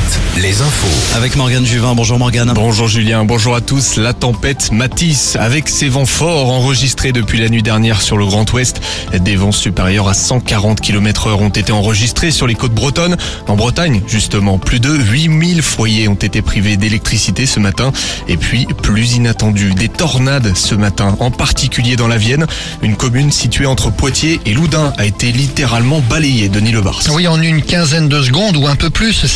tempête, les infos. Avec Morgane Juvin. Bonjour Morgane. Bonjour Julien, bonjour à tous. La tempête Matisse, avec ses vents forts enregistrés depuis la nuit dernière sur le Grand Ouest. Des vents supérieurs à 140 km heure ont été enregistrés sur les côtes bretonnes. En Bretagne, justement, plus de 8000 foyers ont été privés d'électricité ce matin. Et puis, plus inattendu, des tornades ce matin, en particulier dans la Vienne. Une commune située entre Poitiers et Loudun a été littéralement balayée de Nilebars. Oui, en une quinzaine de secondes ou un peu plus,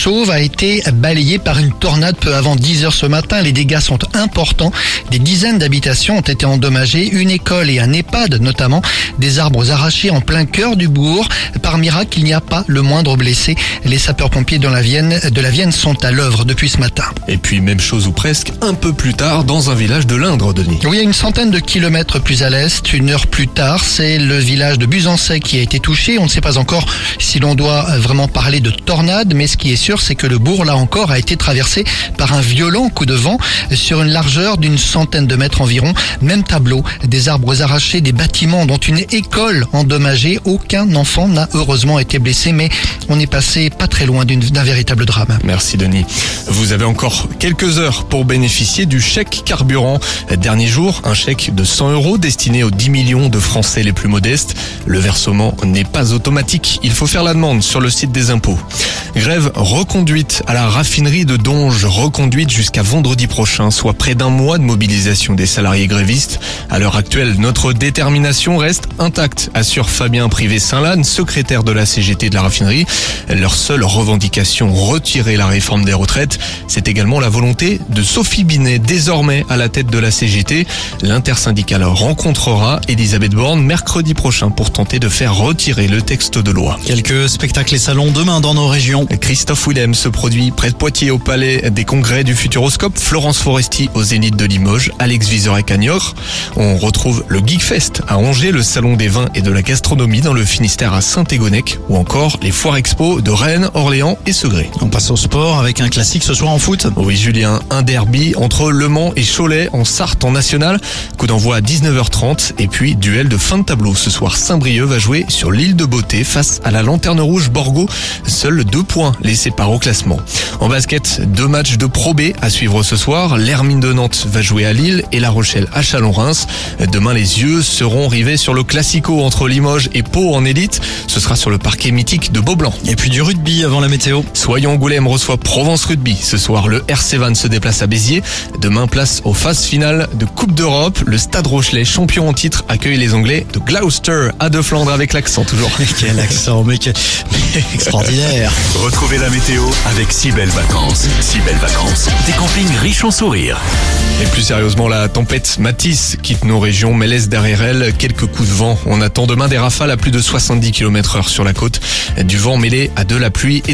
Saint-Jean-de-Sauve a été balayé par une tornade peu avant 10 heures ce matin. Les dégâts sont importants. Des dizaines d'habitations ont été endommagées, une école et un EHPAD notamment. Des arbres arrachés en plein cœur du bourg. Par miracle, il n'y a pas le moindre blessé. Les sapeurs-pompiers de la Vienne, de la Vienne sont à l'œuvre depuis ce matin. Et puis, même chose ou presque, un peu plus tard, dans un village de l'Indre, Denis. Oui, à une centaine de kilomètres plus à l'est, une heure plus tard, c'est le village de Buzancais qui a été touché. On ne sait pas encore si l'on doit vraiment parler de tornade, mais ce qui est sûr, c'est que le bourg, là encore, a été traversé par un violent coup de vent sur une largeur d'une centaine de mètres environ. Même tableau, des arbres arrachés, des bâtiments dont une école endommagée. Aucun enfant n'a heureusement été blessé, mais on est passé pas très loin d'un véritable drame. Merci Denis. Vous avez encore quelques heures pour bénéficier du chèque carburant. Dernier jour, un chèque de 100 euros destiné aux 10 millions de Français les plus modestes. Le versement n'est pas automatique. Il faut faire la demande sur le site des impôts. Grève reconduite à la raffinerie de Donge, reconduite jusqu'à vendredi prochain, soit près d'un mois de mobilisation des salariés grévistes. À l'heure actuelle, notre détermination reste intacte, assure Fabien Privé-Saint-Lanne, secrétaire de la CGT de la raffinerie. Leur seule revendication, retirer la réforme des retraites. C'est également la volonté de Sophie Binet, désormais à la tête de la CGT. L'intersyndicale rencontrera Elisabeth Borne mercredi prochain pour tenter de faire retirer le texte de loi. Quelques spectacles et salons demain dans nos régions. Christophe Willem se produit près de Poitiers au palais des congrès du Futuroscope, Florence Foresti au Zénith de Limoges, Alex Vizorek à Niort. On retrouve le Geekfest à Angers, le salon des vins et de la gastronomie dans le Finistère à Saint-Égonnec ou encore les foires expo de Rennes, Orléans et Segré. On passe au sport avec un classique ce soir en foot. Oui Julien, un derby entre Le Mans et Cholet en Sarthe en national. Coup d'envoi à 19h30 et puis duel de fin de tableau. Ce soir, Saint-Brieuc va jouer sur l'île de Beauté face à la Lanterne Rouge Borgo. Seuls deux points les séparent au classement. En basket, deux matchs de Pro B à suivre ce soir. L'Hermine de Nantes va jouer à Lille et La Rochelle à Chalon-Reims. Demain, les yeux seront rivés sur le Classico entre Limoges et Pau en élite. Ce sera sur le parquet mythique de Beaublanc. Et puis du rugby avant la météo. Soyons Angoulême reçoit Provence Rugby. Ce soir, le RC Van se déplace à Béziers. Demain, place aux phases finales de Coupe d'Europe. Le Stade Rochelet, champion en titre, accueille les Anglais de Gloucester à De Flandre avec l'accent toujours. Quel accent, mec. Extraordinaire. Retrouvez la météo avec si belles vacances. Si belles vacances, des campings riches en sourires. Et plus sérieusement, la tempête Matisse quitte nos régions mais laisse derrière elle quelques coups de vent. On attend demain des rafales à plus de 70 km heure sur la côte. Du vent mêlé à de la pluie et